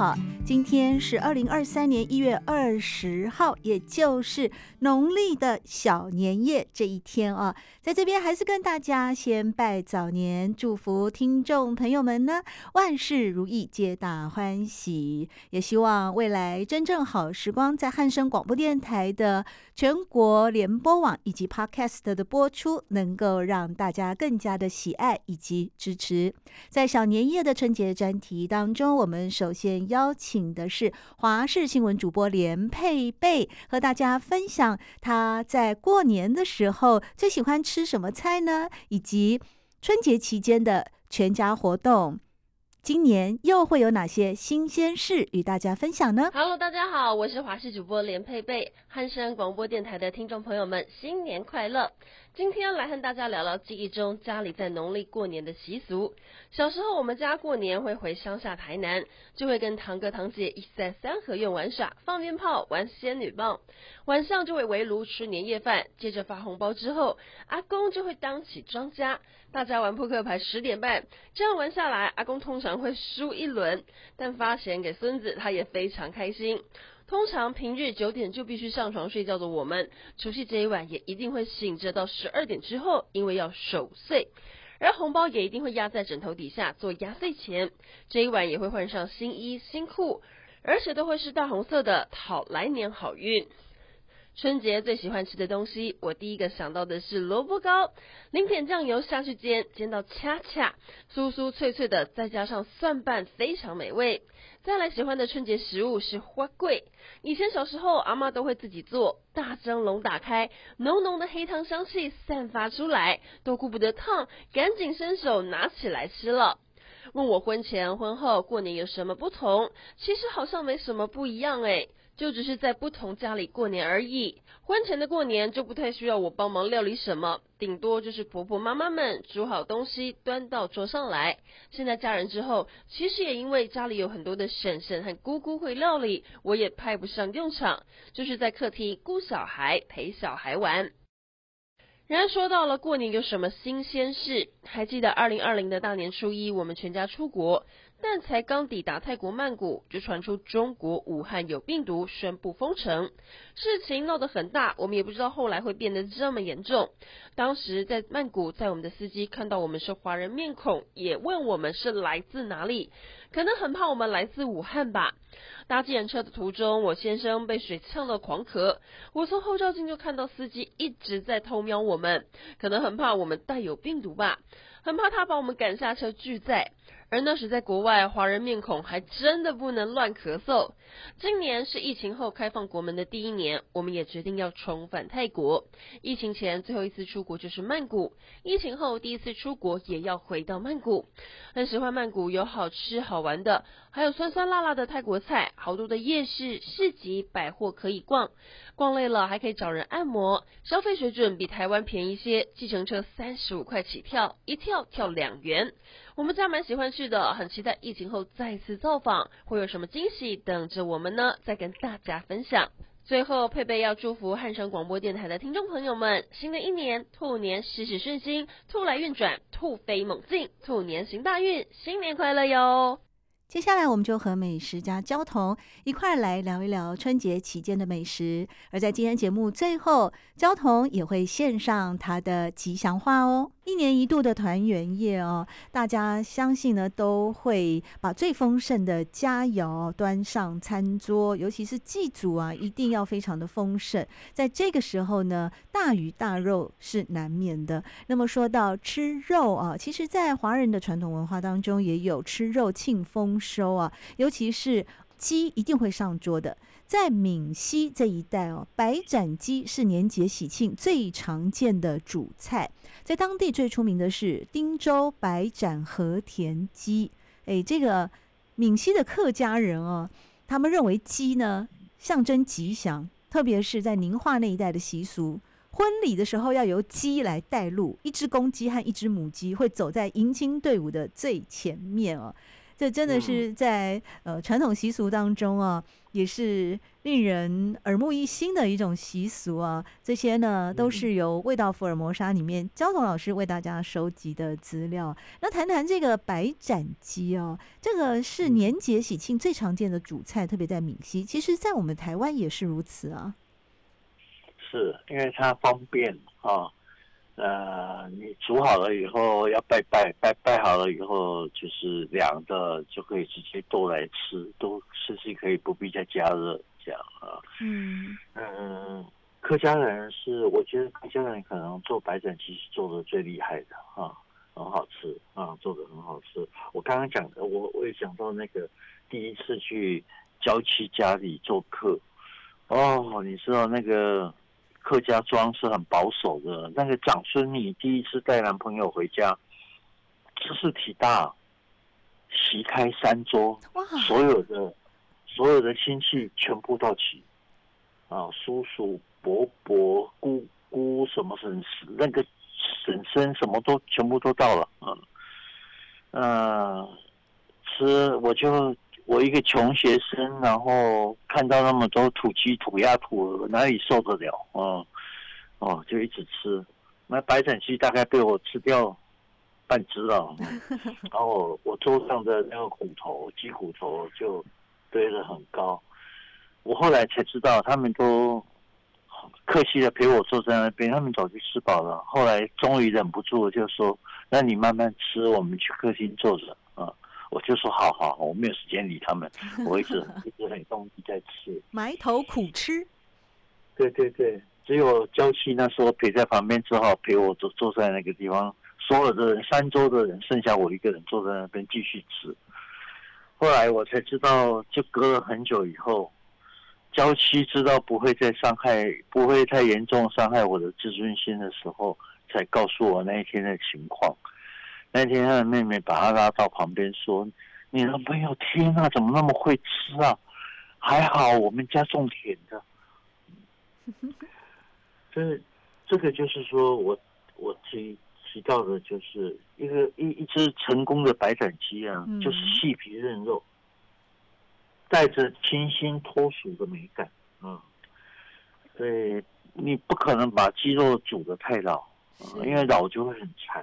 好。今天是二零二三年一月二十号，也就是农历的小年夜这一天啊，在这边还是跟大家先拜早年，祝福听众朋友们呢万事如意，皆大欢喜。也希望未来真正好时光在汉声广播电台的全国联播网以及 Podcast 的播出，能够让大家更加的喜爱以及支持。在小年夜的春节专题当中，我们首先邀请。请的是华视新闻主播连佩贝，和大家分享他在过年的时候最喜欢吃什么菜呢？以及春节期间的全家活动，今年又会有哪些新鲜事与大家分享呢？Hello，大家好，我是华视主播连佩贝，汉声广播电台的听众朋友们，新年快乐！今天来和大家聊聊记忆中家里在农历过年的习俗。小时候我们家过年会回乡下台南，就会跟堂哥堂姐一起在三合院玩耍、放鞭炮、玩仙女棒。晚上就会围炉吃年夜饭，接着发红包之后，阿公就会当起庄家，大家玩扑克牌十点半。这样玩下来，阿公通常会输一轮，但发钱给孙子，他也非常开心。通常平日九点就必须上床睡觉的我们，除夕这一晚也一定会醒着到十二点之后，因为要守岁，而红包也一定会压在枕头底下做压岁钱。这一晚也会换上新衣新裤，而且都会是大红色的，讨来年好运。春节最喜欢吃的东西，我第一个想到的是萝卜糕，淋点酱油下去煎，煎到恰恰酥酥脆脆的，再加上蒜瓣，非常美味。再来喜欢的春节食物是花桂，以前小时候阿妈都会自己做，大蒸笼打开，浓浓的黑糖香气散发出来，都顾不得烫，赶紧伸手拿起来吃了。问我婚前婚后过年有什么不同？其实好像没什么不一样诶。就只是在不同家里过年而已。婚前的过年就不太需要我帮忙料理什么，顶多就是婆婆妈妈们煮好东西端到桌上来。现在嫁人之后，其实也因为家里有很多的婶婶和姑姑会料理，我也派不上用场，就是在客厅顾小孩陪小孩玩。然而说到了过年有什么新鲜事？还记得二零二零的大年初一，我们全家出国。但才刚抵达泰国曼谷，就传出中国武汉有病毒，宣布封城。事情闹得很大，我们也不知道后来会变得这么严重。当时在曼谷，在我们的司机看到我们是华人面孔，也问我们是来自哪里，可能很怕我们来自武汉吧。搭计程车的途中，我先生被水呛到狂咳，我从后照镜就看到司机一直在偷瞄我们，可能很怕我们带有病毒吧，很怕他把我们赶下车拒载。而那时在国外，华人面孔还真的不能乱咳嗽。今年是疫情后开放国门的第一年，我们也决定要重返泰国。疫情前最后一次出国就是曼谷，疫情后第一次出国也要回到曼谷。很喜欢曼谷，有好吃好玩的，还有酸酸辣辣的泰国菜，好多的夜市、市集、百货可以逛。逛累了还可以找人按摩，消费水准比台湾便宜些，计程车三十五块起跳，一跳跳两元。我们家蛮喜欢去的，很期待疫情后再次造访，会有什么惊喜等着我们呢？再跟大家分享。最后，佩佩要祝福汉声广播电台的听众朋友们，新的一年兔年事事顺心，兔来运转，兔飞猛进，兔年行大运，新年快乐哟！接下来，我们就和美食家焦桐一块来聊一聊春节期间的美食。而在今天节目最后，焦桐也会献上他的吉祥话哦。一年一度的团圆夜哦，大家相信呢都会把最丰盛的佳肴端上餐桌，尤其是祭祖啊，一定要非常的丰盛。在这个时候呢，大鱼大肉是难免的。那么说到吃肉啊，其实，在华人的传统文化当中，也有吃肉庆丰收啊，尤其是鸡一定会上桌的。在闽西这一带哦，白斩鸡是年节喜庆最常见的主菜。在当地最出名的是汀州白斩和田鸡。哎，这个闽西的客家人哦，他们认为鸡呢象征吉祥，特别是在宁化那一带的习俗，婚礼的时候要由鸡来带路，一只公鸡和一只母鸡会走在迎亲队伍的最前面哦。这真的是在呃传统习俗当中啊，也是令人耳目一新的一种习俗啊。这些呢都是由《味道福尔摩沙》里面焦桐老师为大家收集的资料。那谈谈这个白斩鸡哦，这个是年节喜庆最常见的主菜，特别在闽西，其实在我们台湾也是如此啊。是因为它方便啊。呃，你煮好了以后要拜拜，拜拜好了以后就是凉的，就可以直接都来吃，都甚至可以不必再加热这样啊。嗯嗯，客家人是，我觉得客家人可能做白斩鸡是做的最厉害的啊，很好吃啊，做的很好吃。我刚刚讲的，我我也讲到那个第一次去娇妻家里做客，哦，你知道那个。客家庄是很保守的，那个长孙女第一次带男朋友回家，兹事体大，席开三桌，所有的所有的亲戚全部到齐，啊，叔叔、伯伯、姑姑什么婶那个婶婶什么都全部都到了，嗯，嗯，吃我就。我一个穷学生，然后看到那么多土鸡、土鸭、土鹅，哪里受得了？哦，哦，就一直吃。那白斩鸡大概被我吃掉半只了，然后我桌上的那个骨头，鸡骨头就堆得很高。我后来才知道，他们都客气的陪我坐在那边，他们早就吃饱了。后来终于忍不住，就说：“那你慢慢吃，我们去客厅坐着。”啊。我就说好好好，我没有时间理他们，我一直一直很用力在吃，埋头苦吃。对对对，只有娇妻那时候陪在旁边，只好陪我坐坐在那个地方。所有的人，三桌的人，剩下我一个人坐在那边继续吃。后来我才知道，就隔了很久以后，娇妻知道不会再伤害，不会太严重伤害我的自尊心的时候，才告诉我那一天的情况。那天他的妹妹把他拉到旁边说：“你男朋友天啊，怎么那么会吃啊？还好我们家种田的。” 这这个就是说我我提提到的，就是一个一一只成功的白斩鸡啊，就是细皮嫩肉，带着清新脱俗的美感啊。对，你不可能把鸡肉煮得太老啊，因为老就会很柴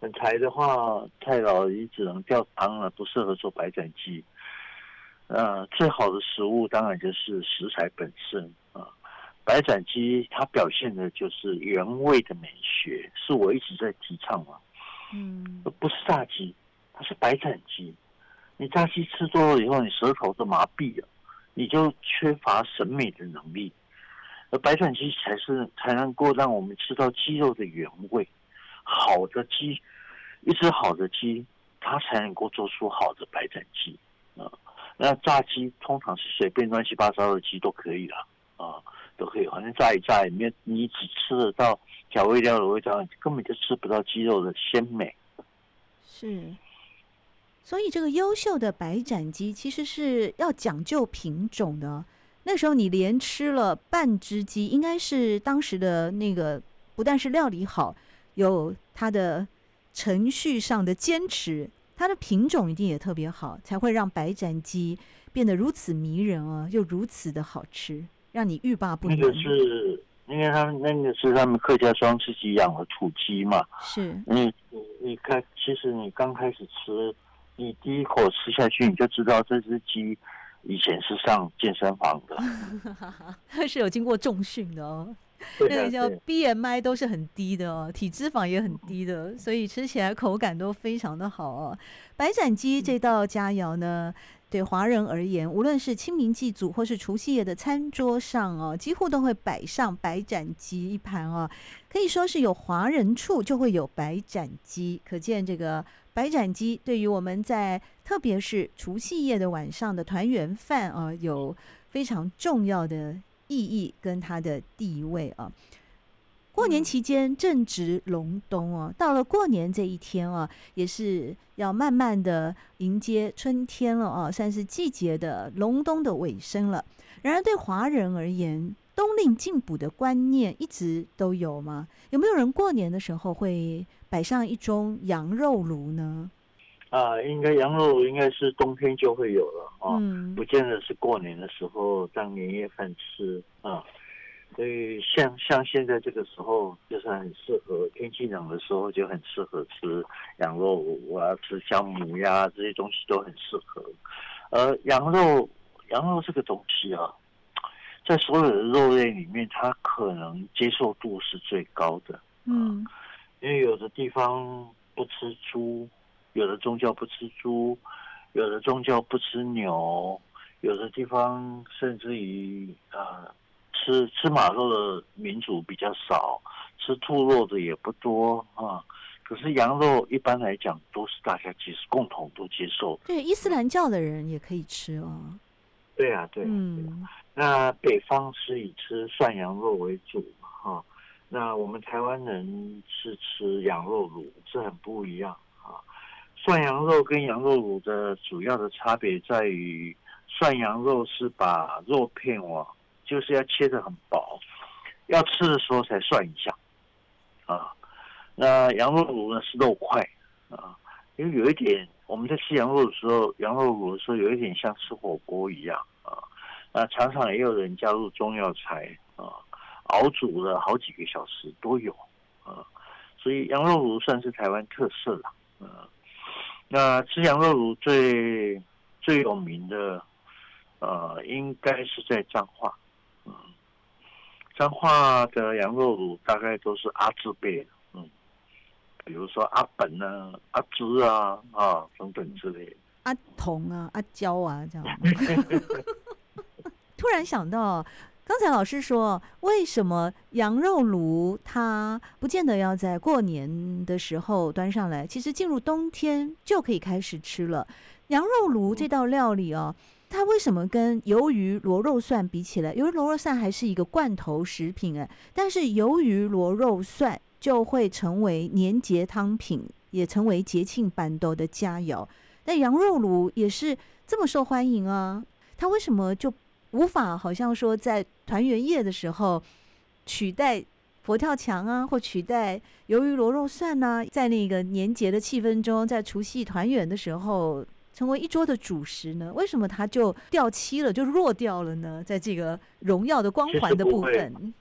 很柴的话太老，你只能吊汤了，不适合做白斩鸡。呃，最好的食物当然就是食材本身啊。白斩鸡它表现的就是原味的美学，是我一直在提倡嘛。嗯，不是炸鸡，它是白斩鸡。你炸鸡吃多了以后，你舌头都麻痹了，你就缺乏审美的能力。而白斩鸡才是才能够让我们吃到鸡肉的原味。好的鸡，一只好的鸡，它才能够做出好的白斩鸡啊。那炸鸡通常是随便乱七八糟的鸡都可以了啊，都可以，反正炸一炸里面，你只吃得到调味料的味道，根本就吃不到鸡肉的鲜美。是，所以这个优秀的白斩鸡其实是要讲究品种的。那时候你连吃了半只鸡，应该是当时的那个不但是料理好。有它的程序上的坚持，它的品种一定也特别好，才会让白斩鸡变得如此迷人啊，又如此的好吃，让你欲罢不能。那个是，因为他们那个是他们客家庄自己养的土鸡嘛。是。你你你看，其实你刚开始吃，你第一口吃下去，你就知道这只鸡以前是上健身房的，它 是有经过重训的哦。那个叫 BMI 都是很低的哦，体脂肪也很低的，所以吃起来口感都非常的好哦。白斩鸡这道佳肴呢，对华人而言，无论是清明祭祖或是除夕夜的餐桌上哦，几乎都会摆上白斩鸡一盘哦。可以说是有华人处就会有白斩鸡，可见这个白斩鸡对于我们在特别是除夕夜的晚上的团圆饭啊，有非常重要的意义跟它的地位啊。过年期间正值隆冬哦，到了过年这一天啊，也是要慢慢的迎接春天了啊，算是季节的隆冬的尾声了。然而对华人而言，冬令进补的观念一直都有吗？有没有人过年的时候会摆上一盅羊肉炉呢？啊，应该羊肉应该是冬天就会有了啊，嗯、不见得是过年的时候当年夜饭吃啊。所以像像现在这个时候，就是很适合天气冷的时候，就很适合吃羊肉炉。我要吃姜母鸭这些东西都很适合。而羊肉，羊肉这个东西啊，在所有的肉类里面，它可能接受度是最高的。嗯，因为有的地方不吃猪，有的宗教不吃猪，有的宗教不吃牛，有的地方甚至于啊。呃吃吃马肉的民族比较少，吃兔肉的也不多啊。可是羊肉一般来讲都是大家其实共同都接受。对，伊斯兰教的人也可以吃哦。对啊，对啊。嗯。那北方是以吃涮羊肉为主哈。那我们台湾人是吃羊肉卤，是很不一样啊。涮羊肉跟羊肉炉的主要的差别在于，涮羊肉是把肉片往就是要切得很薄，要吃的时候才涮一下，啊，那羊肉炉呢是肉块，啊，因为有一点我们在吃羊肉的时候，羊肉炉的时候有一点像吃火锅一样，啊，那常常也有人加入中药材，啊，熬煮了好几个小时都有，啊，所以羊肉炉算是台湾特色了，啊，那吃羊肉炉最最有名的，呃，应该是在彰化。嗯彰化的羊肉炉大概都是阿字辈的，嗯，比如说阿本啊、阿芝啊啊等等之类的，阿童啊、阿娇啊这样。突然想到，刚才老师说，为什么羊肉炉它不见得要在过年的时候端上来？其实进入冬天就可以开始吃了。羊肉炉这道料理哦。它为什么跟鱿鱼螺肉蒜比起来，鱿鱼螺肉蒜还是一个罐头食品哎，但是鱿鱼螺肉蒜就会成为年节汤品，也成为节庆办桌的佳肴。那羊肉炉也是这么受欢迎啊，它为什么就无法好像说在团圆夜的时候取代佛跳墙啊，或取代鱿鱼螺肉蒜啊？在那个年节的气氛中，在除夕团圆的时候。成为一桌的主食呢？为什么它就掉漆了，就弱掉了呢？在这个荣耀的光环的部分，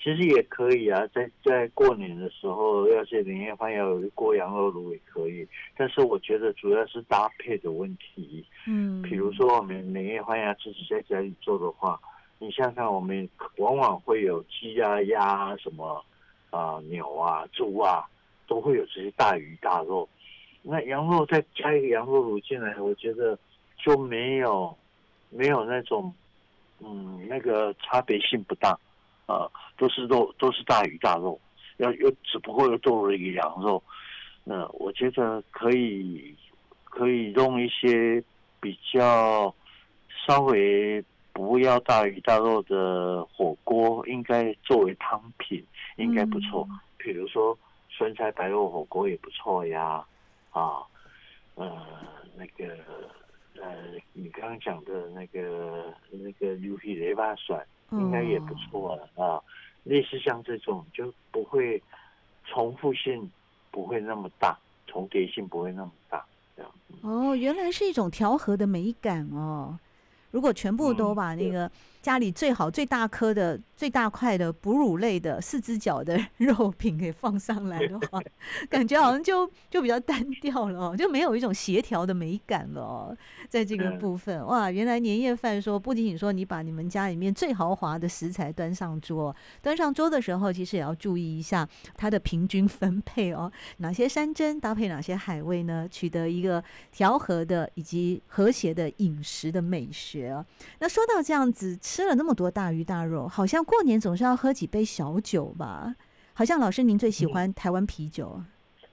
其实也可以啊。在在过年的时候，要是年夜饭要有一锅羊肉炉也可以。但是我觉得主要是搭配的问题。嗯，比如说我们年夜饭要自己在家里做的话，你想想，我们往往会有鸡啊、鸭啊、什么啊、呃、牛啊、猪啊，都会有这些大鱼大肉。那羊肉再加一个羊肉炉进来，我觉得就没有没有那种嗯那个差别性不大啊，都是肉都是大鱼大肉，要又只不过又多了一个羊肉，那我觉得可以可以用一些比较稍微不要大鱼大肉的火锅，应该作为汤品应该不错，嗯、比如说酸菜白肉火锅也不错呀。啊，呃，那个，呃，你刚刚讲的那个那个牛皮雷巴蒜，应该也不错啊。啊，类似像这种就不会重复性不会那么大，重叠性不会那么大，这样。哦，原来是一种调和的美感哦。如果全部都把那个家里最好最大颗的、最大块的哺乳类的四只脚的肉品给放上来的话，感觉好像就就比较单调了，就没有一种协调的美感了。在这个部分，哇，原来年夜饭说不仅仅说你把你们家里面最豪华的食材端上桌，端上桌的时候，其实也要注意一下它的平均分配哦。哪些山珍搭配哪些海味呢？取得一个调和的以及和谐的饮食的美学。那说到这样子，吃了那么多大鱼大肉，好像过年总是要喝几杯小酒吧？好像老师您最喜欢台湾啤酒。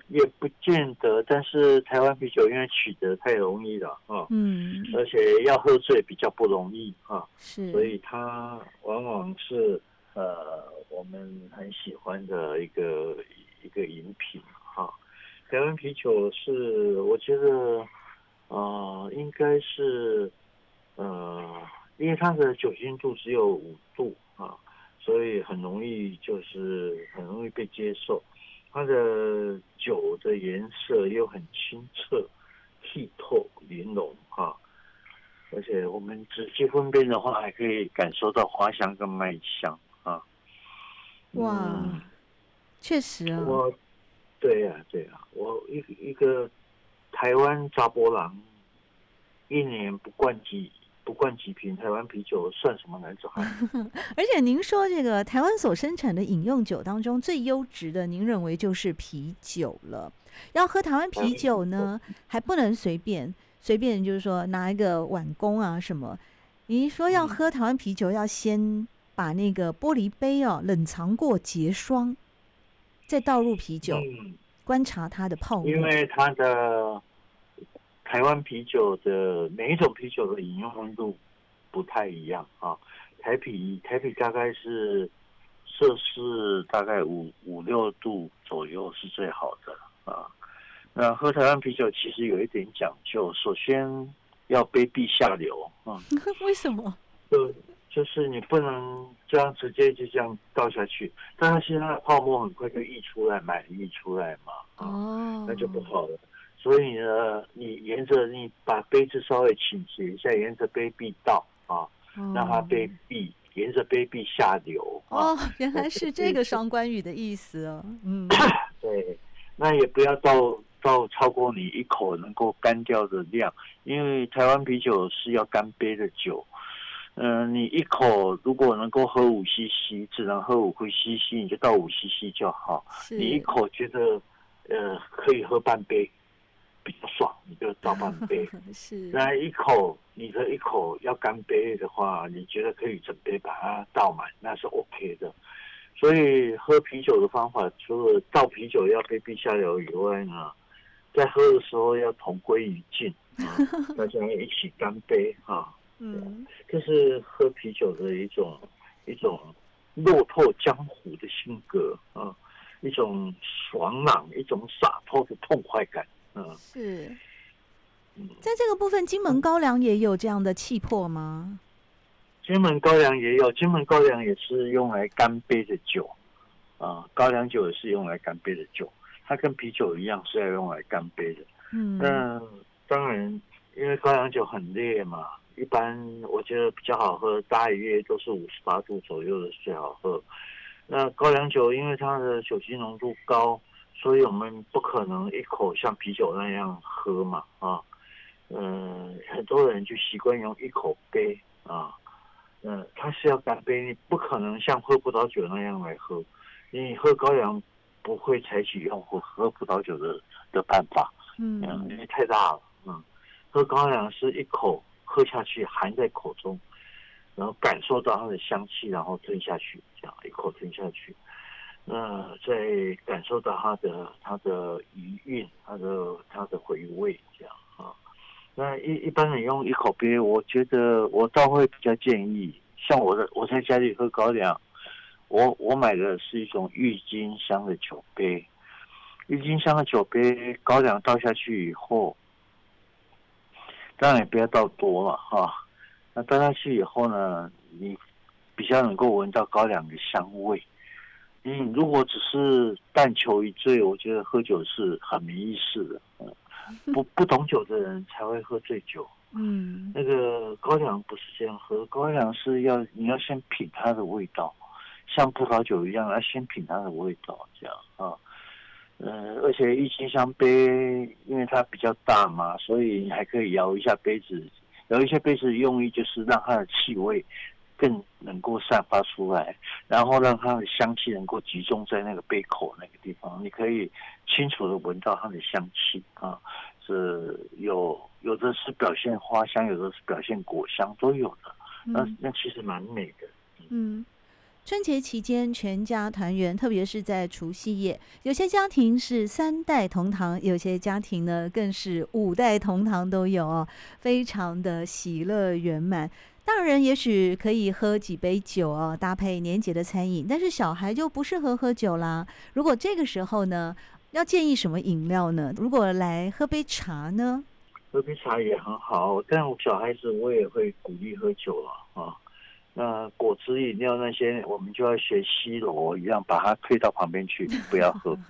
也不见得，但是台湾啤酒因为取得太容易了啊，嗯，而且要喝醉比较不容易啊，是，所以它往往是呃我们很喜欢的一个一个饮品哈。台湾啤酒是我觉得啊、呃，应该是呃，因为它的酒精度只有五度啊，所以很容易就是很容易被接受。它的酒的颜色又很清澈、剔透、玲珑啊，而且我们直接分辨的话，还可以感受到花香跟麦香啊。哇，嗯、确实啊！我，对呀、啊，对呀、啊，我一一个台湾扎波郎，一年不灌几。不灌几瓶台湾啤酒算什么男子汉？而且您说这个台湾所生产的饮用酒当中最优质的，您认为就是啤酒了。要喝台湾啤酒呢，还不能随便随便，就是说拿一个碗工啊什么。您说要喝台湾啤酒，要先把那个玻璃杯哦冷藏过结霜，再倒入啤酒，观察它的泡沫，因为它的。台湾啤酒的每一种啤酒的饮用温度不太一样啊，台啤台啤大概是摄氏大概五五六度左右是最好的啊。那喝台湾啤酒其实有一点讲究，首先要杯壁下流啊。为什么？就就是你不能这样直接就这样倒下去，但是现在泡沫很快就溢出来，满溢出来嘛啊，那就不好了。所以呢，你沿着你把杯子稍微倾斜一下，沿着杯壁倒啊，让它杯壁沿着杯壁下流。哦，原来是这个双关语的意思哦。嗯，对，那也不要倒倒超过你一口能够干掉的量，因为台湾啤酒是要干杯的酒。嗯、呃，你一口如果能够喝五 CC，只能喝五 CC，你就倒五 CC 就好。你一口觉得呃可以喝半杯。比较爽，你就倒半杯。是，那一口，你的一口要干杯的话，你觉得可以整杯把它倒满，那是 OK 的。所以喝啤酒的方法，除了倒啤酒要杯壁下流以外呢，在喝的时候要同归于尽啊，大家一起干杯啊。嗯，这是喝啤酒的一种一种落透江湖的性格啊，一种爽朗，一种洒脱的痛快感。嗯，是，在这个部分，金门高粱也有这样的气魄吗？金门高粱也有，金门高粱也是用来干杯的酒啊，高粱酒也是用来干杯的酒，它跟啤酒一样是要用来干杯的。嗯，那当然，因为高粱酒很烈嘛，一般我觉得比较好喝，大约都是五十八度左右的最好喝。那高粱酒因为它的酒精浓度高。所以我们不可能一口像啤酒那样喝嘛啊，嗯，很多人就习惯用一口杯啊，嗯，它是要干杯，你不可能像喝葡萄酒那样来喝，你喝高粱不会采取用喝喝葡萄酒的的办法，嗯，因为太大了，嗯，喝高粱是一口喝下去，含在口中，然后感受到它的香气，然后吞下去，这样一口吞下去。那在感受到它的它的余韵，它的它的回味这样啊。那一一般人用一口杯，我觉得我倒会比较建议，像我的我在家里喝高粱，我我买的是一种郁金香的酒杯，郁金香的酒杯，高粱倒下去以后，当然也不要倒多了哈。那倒下去以后呢，你比较能够闻到高粱的香味。嗯，如果只是但求一醉，我觉得喝酒是很没意思的。嗯，不不懂酒的人才会喝醉酒。嗯，那个高粱不是这样喝，高粱是要你要先品它的味道，像葡萄酒一样，要先品它的味道，这样啊。嗯，而且郁金香杯因为它比较大嘛，所以你还可以摇一下杯子，摇一下杯子用意就是让它的气味。更能够散发出来，然后让它的香气能够集中在那个杯口那个地方，你可以清楚的闻到它的香气啊，是有有的是表现花香，有的是表现果香，都有的。那那其实蛮美的。嗯，春节期间全家团圆，特别是在除夕夜，有些家庭是三代同堂，有些家庭呢更是五代同堂都有哦，非常的喜乐圆满。大人也许可以喝几杯酒哦，搭配年节的餐饮，但是小孩就不适合喝酒啦。如果这个时候呢，要建议什么饮料呢？如果来喝杯茶呢？喝杯茶也很好，但我小孩子我也会鼓励喝酒了啊。那果汁饮料那些，我们就要学西罗一样，把它推到旁边去，不要喝。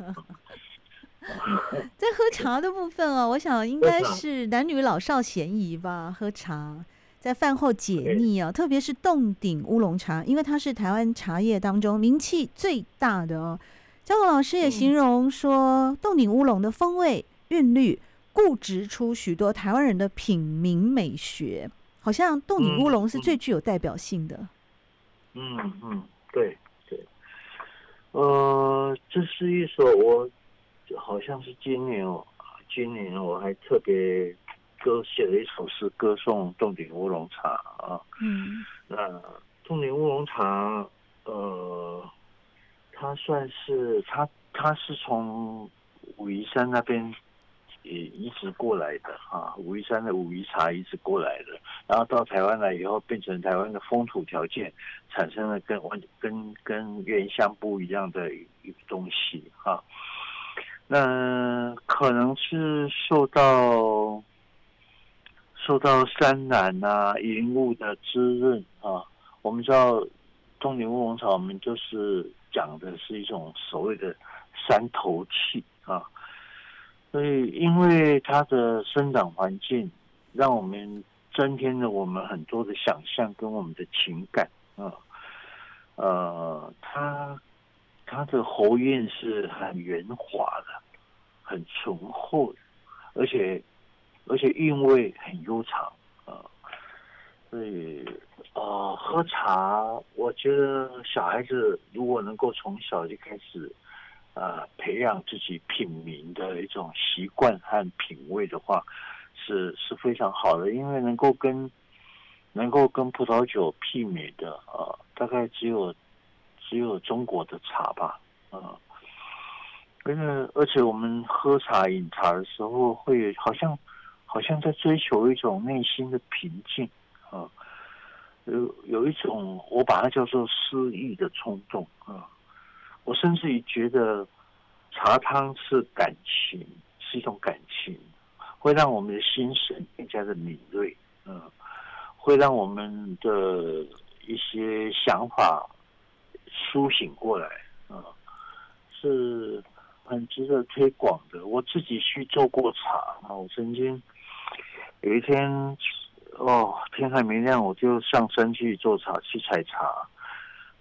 在喝茶的部分哦，我想应该是男女老少咸宜吧。喝茶在饭后解腻啊，特别是冻顶乌龙茶，因为它是台湾茶叶当中名气最大的哦。焦国老师也形容说，冻顶乌龙的风味韵律，固执出许多台湾人的品茗美学。好像冻顶乌龙是最具有代表性的。嗯嗯，嗯，对对。呃，这是一首我好像是今年哦，今年我还特别歌写了一首诗歌颂冻顶乌龙茶啊。嗯。那冻顶乌龙茶，呃，它算是它它是从武夷山那边。也移植过来的啊，武夷山的武夷茶移植过来的，然后到台湾来以后，变成台湾的风土条件产生了跟完跟跟原乡不一样的一个东西啊。那可能是受到受到山南啊云雾的滋润啊。我们知道冻顶乌龙茶，我们就是讲的是一种所谓的山头气啊。所以，因为它的生长环境，让我们增添了我们很多的想象跟我们的情感啊。呃，它它的喉韵是很圆滑的，很醇厚的，而且而且韵味很悠长啊。所以，呃，喝茶，我觉得小孩子如果能够从小就开始。呃，培养自己品茗的一种习惯和品味的话，是是非常好的，因为能够跟能够跟葡萄酒媲美的，呃，大概只有只有中国的茶吧，呃，因为而且我们喝茶饮茶的时候，会好像好像在追求一种内心的平静啊，有有一种我把它叫做诗意的冲动啊。我甚至于觉得茶汤是感情，是一种感情，会让我们的心神更加的敏锐，嗯，会让我们的一些想法苏醒过来，嗯，是很值得推广的。我自己去做过茶啊，我曾经有一天，哦，天还没亮，我就上山去做茶，去采茶。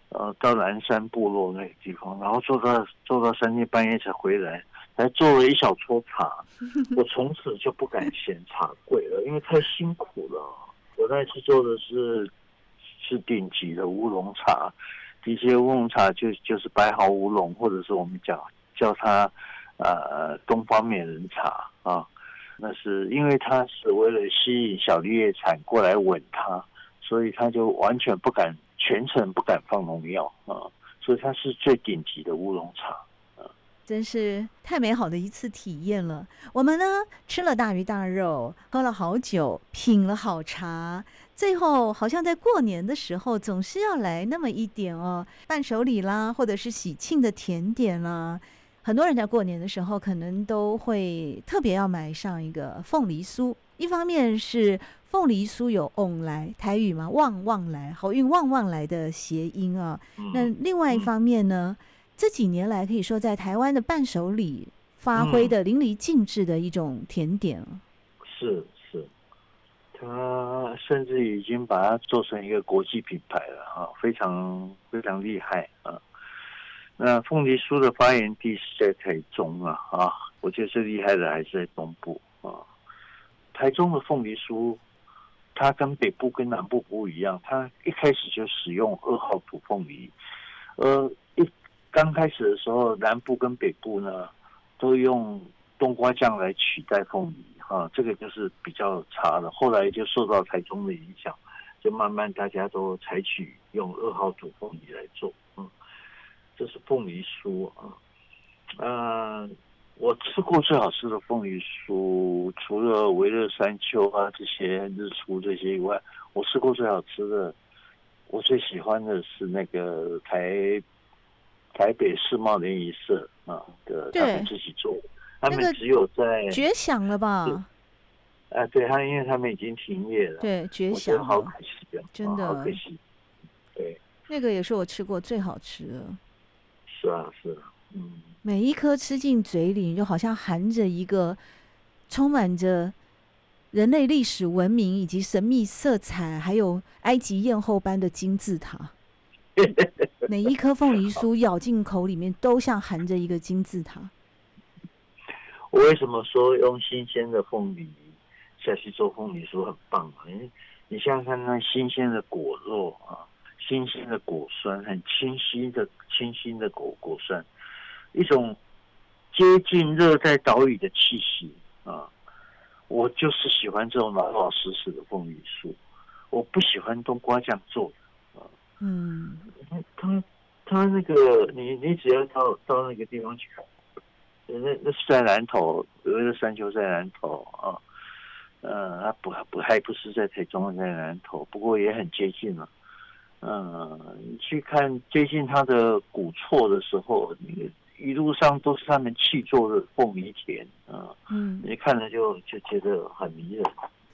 呃，到南山部落那个地方，然后做到做到三更半夜才回来，才做了一小撮茶。我从此就不敢嫌茶贵了，因为太辛苦了。我那次做的是是顶级的乌龙茶，一些乌龙茶就就是白毫乌龙，或者是我们讲叫它呃东方美人茶啊。那是因为它是为了吸引小绿叶蝉过来吻它，所以它就完全不敢。全程不敢放农药啊，所以它是最顶级的乌龙茶啊，真是太美好的一次体验了。我们呢吃了大鱼大肉，喝了好酒，品了好茶，最后好像在过年的时候总是要来那么一点哦，伴手礼啦，或者是喜庆的甜点啦。很多人在过年的时候可能都会特别要买上一个凤梨酥，一方面是。凤梨酥有“旺来”台语嘛，“旺旺来”好运“旺旺来”的谐音啊。嗯、那另外一方面呢，嗯、这几年来可以说在台湾的伴手礼发挥的淋漓尽致的一种甜点。是是，他甚至已经把它做成一个国际品牌了啊，非常非常厉害啊。那凤梨酥的发源地是在台中啊啊，我觉得最厉害的还是在东部啊，台中的凤梨酥。它跟北部跟南部不一样，它一开始就使用二号土凤梨，呃，一刚开始的时候，南部跟北部呢都用冬瓜酱来取代凤梨，哈，这个就是比较差的。后来就受到台中的影响，就慢慢大家都采取用二号土凤梨来做，就是凤梨酥啊，呃，我吃过最好吃的凤梨酥，除了维热山丘啊这些日出这些以外，我吃过最好吃的，我最喜欢的是那个台台北世贸联谊社啊的，他们自己做，他们只有在绝响了吧？啊，对他，因为他们已经停业了，对，绝响，好可惜啊，真的好可惜，对，那个也是我吃过最好吃的。是啊，是啊，嗯，每一颗吃进嘴里，就好像含着一个充满着人类历史文明以及神秘色彩，还有埃及艳后般的金字塔。每一颗凤梨酥咬进口里面，都像含着一个金字塔。我 为什么说用新鲜的凤梨下去做凤梨酥很棒啊？因为你想想看，那新鲜的果肉啊。新鲜的果酸，很清新的清新的果果酸，一种接近热带岛屿的气息啊！我就是喜欢这种老老实实的凤梨酥，我不喜欢冬瓜酱做的啊。嗯，他他那个你你只要到到那个地方去看，那那是在南头，有一个山丘在南头啊，呃，他不不还不是在台中，在南头，不过也很接近了。嗯，你去看接近它的古厝的时候，你一路上都是他们砌作的凤梨田啊，嗯，你看了就就觉得很迷人。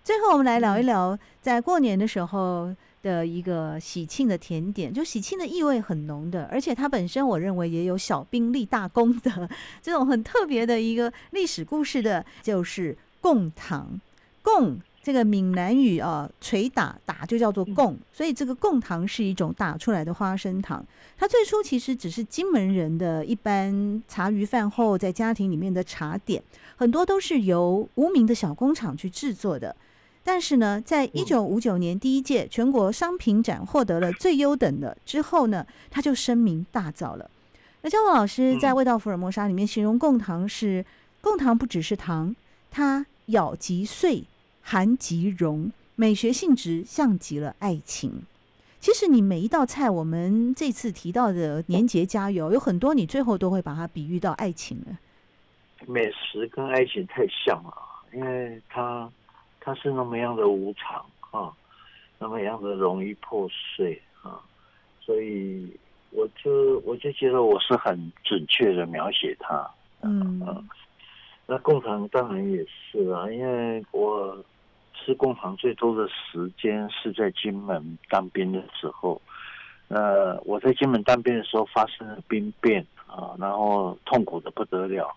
最后，我们来聊一聊在过年的时候的一个喜庆的甜点，就喜庆的意味很浓的，而且它本身我认为也有小兵立大功的这种很特别的一个历史故事的，就是贡糖贡。这个闽南语啊，捶打打就叫做贡，所以这个贡糖是一种打出来的花生糖。它最初其实只是金门人的一般茶余饭后在家庭里面的茶点，很多都是由无名的小工厂去制作的。但是呢，在一九五九年第一届全国商品展获得了最优等的之后呢，它就声名大噪了。那焦桐老师在《味道福尔摩沙》里面形容贡糖是：贡糖不只是糖，它咬即碎。含极融，美学性质像极了爱情。其实你每一道菜，我们这次提到的年节佳肴，有很多你最后都会把它比喻到爱情了。美食跟爱情太像了，因为它它是那么样的无常啊，那么样的容易破碎啊，所以我就我就觉得我是很准确的描写它。嗯。啊那贡糖当然也是啊，因为我吃贡糖最多的时间是在金门当兵的时候。呃，我在金门当兵的时候发生了兵变啊，然后痛苦的不得了。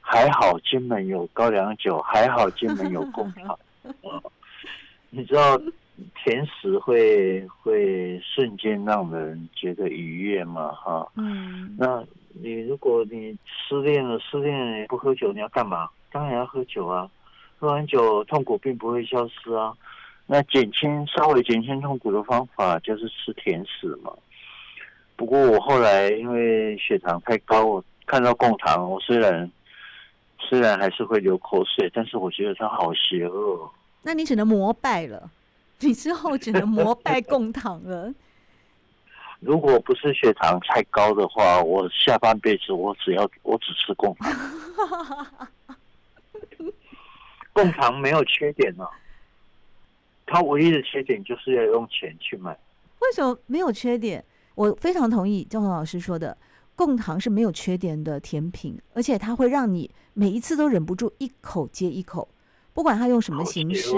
还好金门有高粱酒，还好金门有贡糖。啊，你知道甜食会会瞬间让人觉得愉悦嘛？哈，嗯，那。你如果你失恋了，失恋了不喝酒，你要干嘛？当然要喝酒啊！喝完酒，痛苦并不会消失啊。那减轻稍微减轻痛苦的方法就是吃甜食嘛。不过我后来因为血糖太高，我看到贡糖，我虽然虽然还是会流口水，但是我觉得它好邪恶。那你只能膜拜了，你之后只能膜拜贡糖了。如果不是血糖太高的话，我下半辈子我只要我只吃贡糖。贡糖没有缺点呢、啊，它唯一的缺点就是要用钱去买。为什么没有缺点？我非常同意焦桐老师说的，贡糖是没有缺点的甜品，而且它会让你每一次都忍不住一口接一口，不管它用什么形式。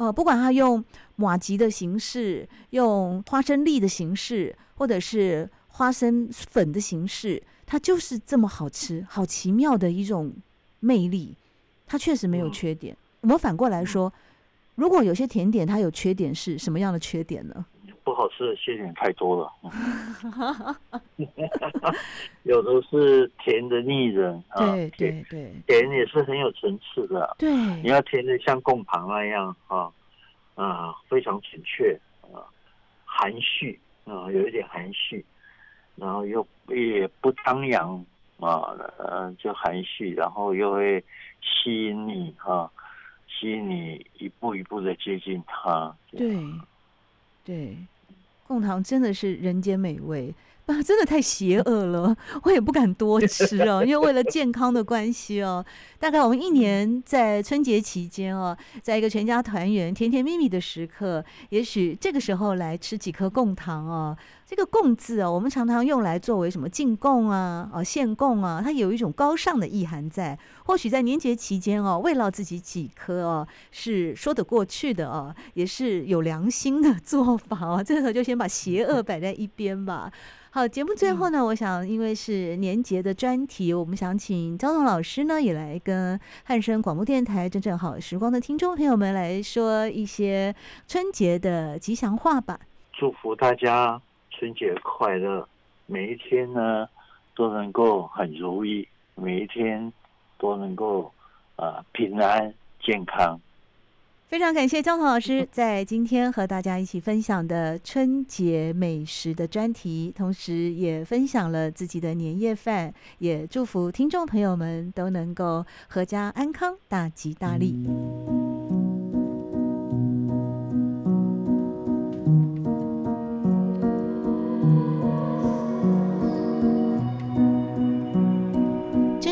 呃，不管他用马吉的形式，用花生粒的形式，或者是花生粉的形式，它就是这么好吃，好奇妙的一种魅力。它确实没有缺点。我们反过来说，如果有些甜点它有缺点，是什么样的缺点呢？不好吃的缺点太多了。有的是甜的腻人啊，对对对，甜也是很有层次的。对，你要甜的像贡糖那样啊啊，非常准确啊，含蓄啊，有一点含蓄，然后又也不张扬啊，呃，就含蓄，然后又会吸引你啊，吸引你一步一步的接近他。对，对。贡糖真的是人间美味，啊，真的太邪恶了，我也不敢多吃哦，因为为了健康的关系哦。大概我们一年在春节期间哦，在一个全家团圆、甜甜蜜蜜的时刻，也许这个时候来吃几颗贡糖哦。这个“贡”字哦，我们常常用来作为什么进贡啊、哦献贡啊，它有一种高尚的意涵在。或许在年节期间哦，慰劳自己几颗哦，是说得过去的哦，也是有良心的 做法哦。这个时候就先把邪恶摆在一边吧。好，节目最后呢，我想因为是年节的专题，我们想请焦总老师呢也来跟汉声广播电台真正好时光的听众朋友们来说一些春节的吉祥话吧。祝福大家春节快乐，每一天呢都能够很如意，每一天都能够啊、呃、平安健康。非常感谢张彤老师在今天和大家一起分享的春节美食的专题，同时也分享了自己的年夜饭，也祝福听众朋友们都能够阖家安康、大吉大利。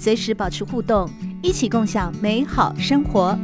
随时保持互动，一起共享美好生活。